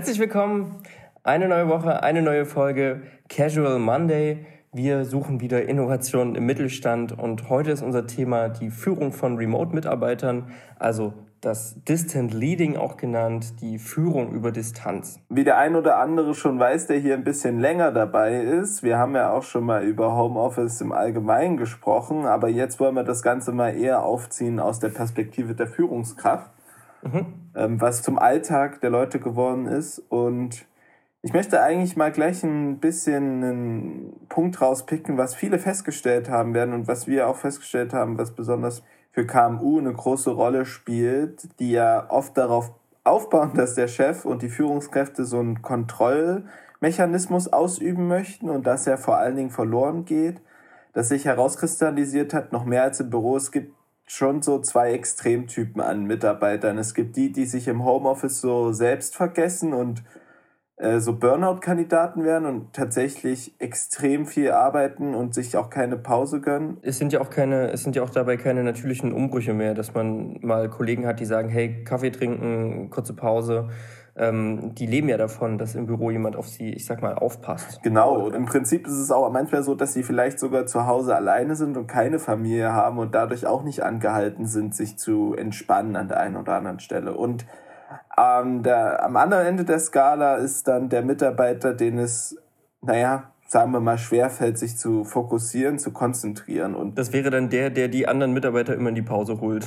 Herzlich willkommen. Eine neue Woche, eine neue Folge Casual Monday. Wir suchen wieder Innovationen im Mittelstand und heute ist unser Thema die Führung von Remote-Mitarbeitern, also das Distant Leading auch genannt, die Führung über Distanz. Wie der ein oder andere schon weiß, der hier ein bisschen länger dabei ist, wir haben ja auch schon mal über Homeoffice im Allgemeinen gesprochen, aber jetzt wollen wir das Ganze mal eher aufziehen aus der Perspektive der Führungskraft mhm. ähm, was zum Alltag der Leute geworden ist. Und ich möchte eigentlich mal gleich ein bisschen einen Punkt rauspicken, was viele festgestellt haben werden und was wir auch festgestellt haben, was besonders für KMU eine große Rolle spielt, die ja oft darauf aufbauen, dass der Chef und die Führungskräfte so einen Kontrollmechanismus ausüben möchten und dass er vor allen Dingen verloren geht, dass sich herauskristallisiert hat, noch mehr als im Büro. Es gibt schon so zwei Extremtypen an Mitarbeitern. Es gibt die, die sich im Homeoffice so selbst vergessen und äh, so Burnout-Kandidaten werden und tatsächlich extrem viel arbeiten und sich auch keine Pause gönnen. Es sind ja auch keine, es sind ja auch dabei keine natürlichen Umbrüche mehr, dass man mal Kollegen hat, die sagen, hey, Kaffee trinken, kurze Pause ähm, die leben ja davon, dass im Büro jemand auf sie, ich sag mal, aufpasst. Genau, und im Prinzip ist es auch manchmal so, dass sie vielleicht sogar zu Hause alleine sind und keine Familie haben und dadurch auch nicht angehalten sind, sich zu entspannen an der einen oder anderen Stelle. Und ähm, der, am anderen Ende der Skala ist dann der Mitarbeiter, den es, naja, sagen wir mal, schwerfällt, sich zu fokussieren, zu konzentrieren. Und das wäre dann der, der die anderen Mitarbeiter immer in die Pause holt.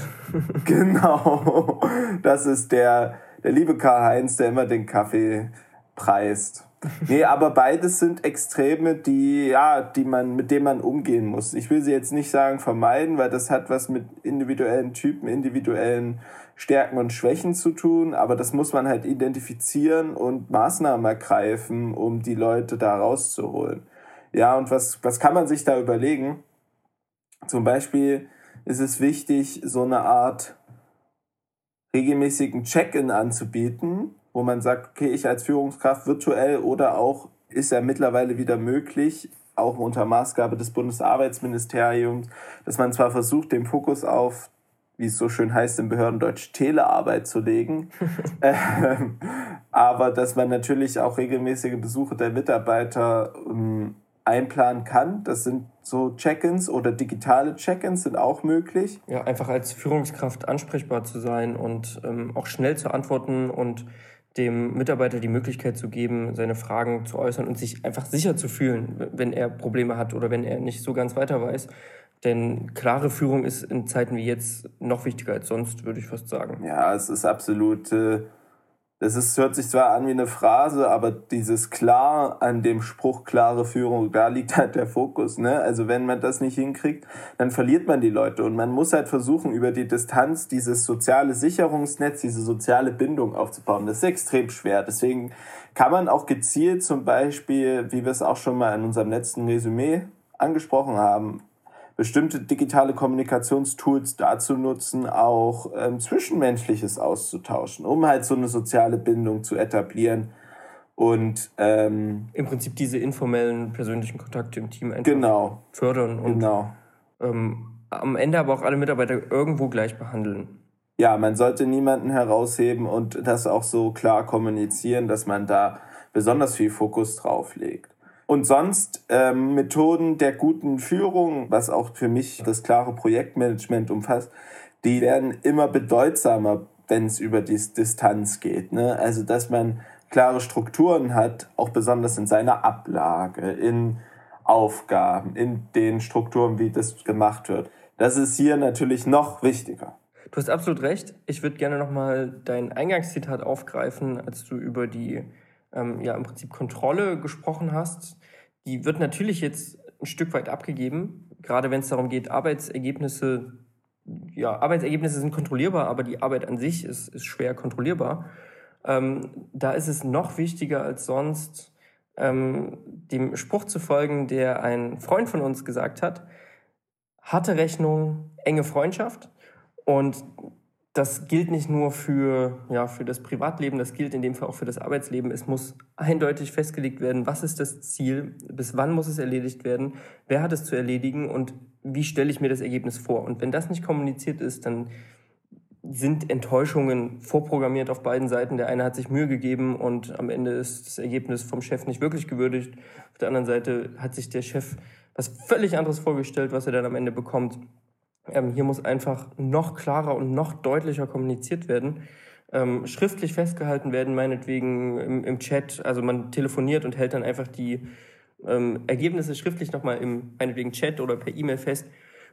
genau. Das ist der, der liebe Karl-Heinz, der immer den Kaffee preist. Nee, aber beides sind Extreme, die, ja, die man, mit denen man umgehen muss. Ich will sie jetzt nicht sagen vermeiden, weil das hat was mit individuellen Typen, individuellen Stärken und Schwächen zu tun, aber das muss man halt identifizieren und Maßnahmen ergreifen, um die Leute da rauszuholen. Ja, und was, was kann man sich da überlegen? Zum Beispiel ist es wichtig, so eine Art regelmäßigen Check-in anzubieten, wo man sagt, okay, ich als Führungskraft virtuell oder auch ist ja mittlerweile wieder möglich, auch unter Maßgabe des Bundesarbeitsministeriums, dass man zwar versucht, den Fokus auf, wie es so schön heißt im Behördendeutsch, Telearbeit zu legen, ähm, aber dass man natürlich auch regelmäßige Besuche der Mitarbeiter ähm, einplanen kann. Das sind so Check-ins oder digitale Check-ins sind auch möglich. Ja, einfach als Führungskraft ansprechbar zu sein und ähm, auch schnell zu antworten und dem Mitarbeiter die Möglichkeit zu geben, seine Fragen zu äußern und sich einfach sicher zu fühlen, wenn er Probleme hat oder wenn er nicht so ganz weiter weiß. Denn klare Führung ist in Zeiten wie jetzt noch wichtiger als sonst, würde ich fast sagen. Ja, es ist absolut äh, das ist, hört sich zwar an wie eine Phrase, aber dieses klar an dem Spruch klare Führung, da liegt halt der Fokus. Ne? Also wenn man das nicht hinkriegt, dann verliert man die Leute. Und man muss halt versuchen, über die Distanz dieses soziale Sicherungsnetz, diese soziale Bindung aufzubauen. Das ist extrem schwer. Deswegen kann man auch gezielt zum Beispiel, wie wir es auch schon mal in unserem letzten Resümee angesprochen haben, bestimmte digitale Kommunikationstools dazu nutzen, auch ähm, Zwischenmenschliches auszutauschen, um halt so eine soziale Bindung zu etablieren. Und ähm, im Prinzip diese informellen persönlichen Kontakte im Team einfach genau. fördern und genau. ähm, am Ende aber auch alle Mitarbeiter irgendwo gleich behandeln. Ja, man sollte niemanden herausheben und das auch so klar kommunizieren, dass man da besonders viel Fokus drauf legt. Und sonst ähm, Methoden der guten Führung, was auch für mich das klare Projektmanagement umfasst, die werden immer bedeutsamer, wenn es über die Distanz geht. Ne? Also dass man klare Strukturen hat, auch besonders in seiner Ablage, in Aufgaben, in den Strukturen, wie das gemacht wird. Das ist hier natürlich noch wichtiger. Du hast absolut recht. Ich würde gerne nochmal dein Eingangszitat aufgreifen, als du über die ähm, ja im Prinzip Kontrolle gesprochen hast, die wird natürlich jetzt ein Stück weit abgegeben, gerade wenn es darum geht, Arbeitsergebnisse, ja, Arbeitsergebnisse sind kontrollierbar, aber die Arbeit an sich ist, ist schwer kontrollierbar. Ähm, da ist es noch wichtiger als sonst, ähm, dem Spruch zu folgen, der ein Freund von uns gesagt hat, harte Rechnung, enge Freundschaft. Und das gilt nicht nur für, ja, für das Privatleben, das gilt in dem Fall auch für das Arbeitsleben. Es muss eindeutig festgelegt werden, was ist das Ziel, bis wann muss es erledigt werden, wer hat es zu erledigen und wie stelle ich mir das Ergebnis vor. Und wenn das nicht kommuniziert ist, dann sind Enttäuschungen vorprogrammiert auf beiden Seiten. Der eine hat sich Mühe gegeben und am Ende ist das Ergebnis vom Chef nicht wirklich gewürdigt. Auf der anderen Seite hat sich der Chef was völlig anderes vorgestellt, was er dann am Ende bekommt. Ähm, hier muss einfach noch klarer und noch deutlicher kommuniziert werden. Ähm, schriftlich festgehalten werden, meinetwegen im, im, Chat. Also man telefoniert und hält dann einfach die ähm, Ergebnisse schriftlich nochmal im meinetwegen Chat oder per E-Mail fest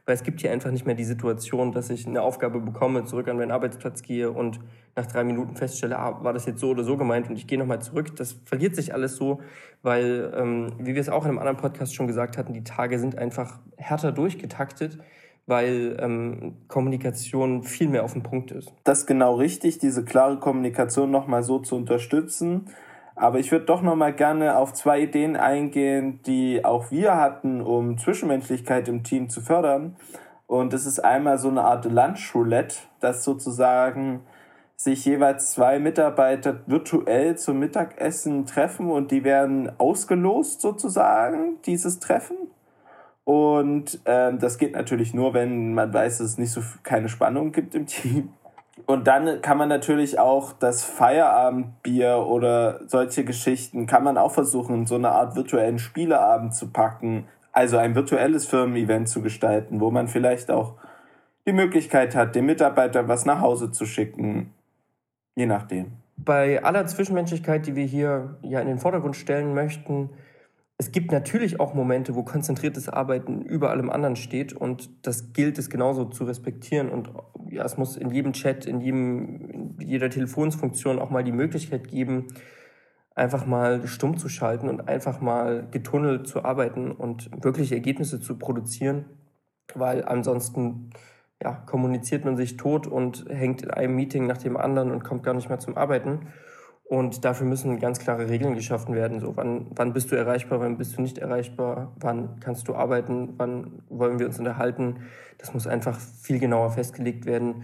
weil es gibt hier einfach nicht mehr die Situation, dass ich eine Aufgabe bekomme, zurück an meinen Arbeitsplatz gehe und nach drei Minuten feststelle, ah, war das jetzt so oder so gemeint und ich gehe nochmal zurück. Das verliert sich alles so, weil, ähm, wie wir es auch in einem anderen Podcast schon gesagt hatten, die Tage sind einfach härter durchgetaktet weil ähm, Kommunikation viel mehr auf dem Punkt ist. Das ist genau richtig, diese klare Kommunikation nochmal so zu unterstützen. Aber ich würde doch noch mal gerne auf zwei Ideen eingehen, die auch wir hatten, um Zwischenmenschlichkeit im Team zu fördern. Und das ist einmal so eine Art Lunchroulette, dass sozusagen sich jeweils zwei Mitarbeiter virtuell zum Mittagessen treffen und die werden ausgelost sozusagen, dieses Treffen. Und ähm, das geht natürlich nur, wenn man weiß, dass es nicht so keine Spannung gibt im Team. Und dann kann man natürlich auch das Feierabendbier oder solche Geschichten, kann man auch versuchen, so eine Art virtuellen Spieleabend zu packen. Also ein virtuelles Firmen-Event zu gestalten, wo man vielleicht auch die Möglichkeit hat, dem Mitarbeiter was nach Hause zu schicken. Je nachdem. Bei aller Zwischenmenschlichkeit, die wir hier ja in den Vordergrund stellen möchten, es gibt natürlich auch Momente, wo konzentriertes Arbeiten über allem anderen steht und das gilt es genauso zu respektieren und ja, es muss in jedem Chat, in, jedem, in jeder Telefonsfunktion auch mal die Möglichkeit geben, einfach mal stumm zu schalten und einfach mal getunnelt zu arbeiten und wirklich Ergebnisse zu produzieren, weil ansonsten ja, kommuniziert man sich tot und hängt in einem Meeting nach dem anderen und kommt gar nicht mehr zum Arbeiten. Und dafür müssen ganz klare Regeln geschaffen werden. So, wann, wann bist du erreichbar, wann bist du nicht erreichbar, wann kannst du arbeiten, wann wollen wir uns unterhalten. Das muss einfach viel genauer festgelegt werden.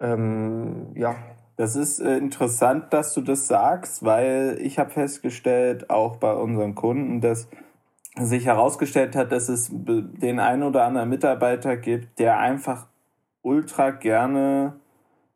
Ähm, ja. Das ist äh, interessant, dass du das sagst, weil ich habe festgestellt, auch bei unseren Kunden, dass sich herausgestellt hat, dass es den einen oder anderen Mitarbeiter gibt, der einfach ultra gerne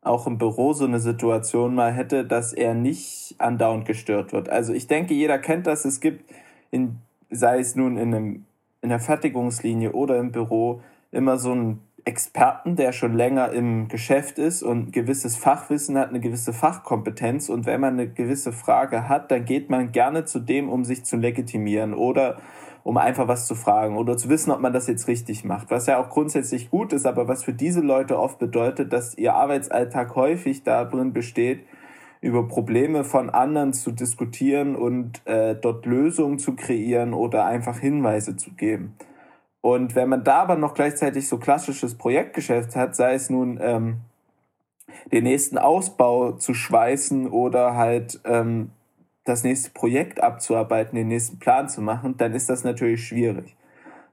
auch im Büro so eine Situation mal hätte, dass er nicht andauernd gestört wird. Also ich denke, jeder kennt das. Es gibt, in, sei es nun in, einem, in der Fertigungslinie oder im Büro, immer so einen Experten, der schon länger im Geschäft ist und gewisses Fachwissen hat, eine gewisse Fachkompetenz. Und wenn man eine gewisse Frage hat, dann geht man gerne zu dem, um sich zu legitimieren oder um einfach was zu fragen oder zu wissen, ob man das jetzt richtig macht. Was ja auch grundsätzlich gut ist, aber was für diese Leute oft bedeutet, dass ihr Arbeitsalltag häufig darin besteht, über Probleme von anderen zu diskutieren und äh, dort Lösungen zu kreieren oder einfach Hinweise zu geben. Und wenn man da aber noch gleichzeitig so klassisches Projektgeschäft hat, sei es nun ähm, den nächsten Ausbau zu schweißen oder halt ähm, das nächste Projekt abzuarbeiten, den nächsten Plan zu machen, dann ist das natürlich schwierig.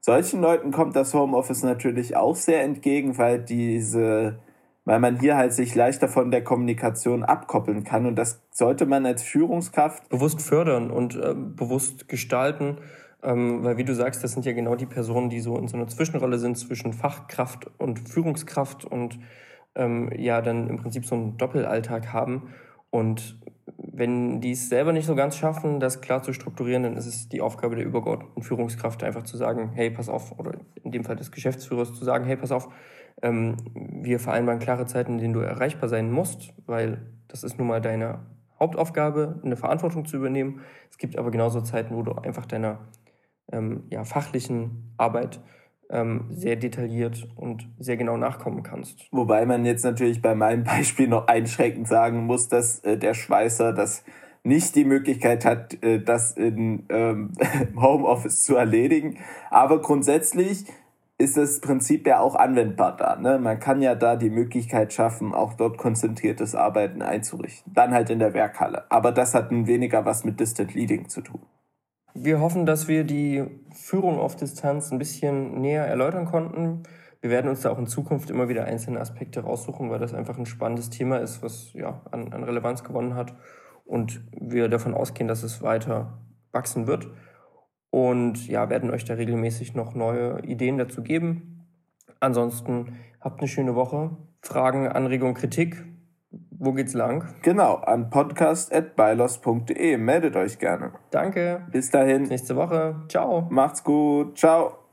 Solchen Leuten kommt das Homeoffice natürlich auch sehr entgegen, weil diese, weil man hier halt sich leichter von der Kommunikation abkoppeln kann. Und das sollte man als Führungskraft bewusst fördern und äh, bewusst gestalten, ähm, weil wie du sagst, das sind ja genau die Personen, die so in so einer Zwischenrolle sind zwischen Fachkraft und Führungskraft und ähm, ja dann im Prinzip so einen Doppelalltag haben. Und wenn die es selber nicht so ganz schaffen, das klar zu strukturieren, dann ist es die Aufgabe der übergeordneten Führungskraft, einfach zu sagen, hey, pass auf, oder in dem Fall des Geschäftsführers zu sagen, hey, pass auf, ähm, wir vereinbaren klare Zeiten, in denen du erreichbar sein musst, weil das ist nun mal deine Hauptaufgabe, eine Verantwortung zu übernehmen. Es gibt aber genauso Zeiten, wo du einfach deiner ähm, ja, fachlichen Arbeit sehr detailliert und sehr genau nachkommen kannst. Wobei man jetzt natürlich bei meinem Beispiel noch einschränkend sagen muss, dass äh, der Schweißer das nicht die Möglichkeit hat, äh, das in ähm, Homeoffice zu erledigen. Aber grundsätzlich ist das Prinzip ja auch anwendbar da. Ne? Man kann ja da die Möglichkeit schaffen, auch dort konzentriertes Arbeiten einzurichten. Dann halt in der Werkhalle. Aber das hat weniger was mit Distant Leading zu tun. Wir hoffen, dass wir die Führung auf Distanz ein bisschen näher erläutern konnten. Wir werden uns da auch in Zukunft immer wieder einzelne Aspekte raussuchen, weil das einfach ein spannendes Thema ist, was ja an, an Relevanz gewonnen hat. Und wir davon ausgehen, dass es weiter wachsen wird. Und ja, werden euch da regelmäßig noch neue Ideen dazu geben. Ansonsten habt eine schöne Woche. Fragen, Anregungen, Kritik Wo geht's lang? Genau, an podcast.bylos.de. Meldet euch gerne. Danke. Bis dahin. Nächste Woche. Ciao. Macht's gut. Ciao.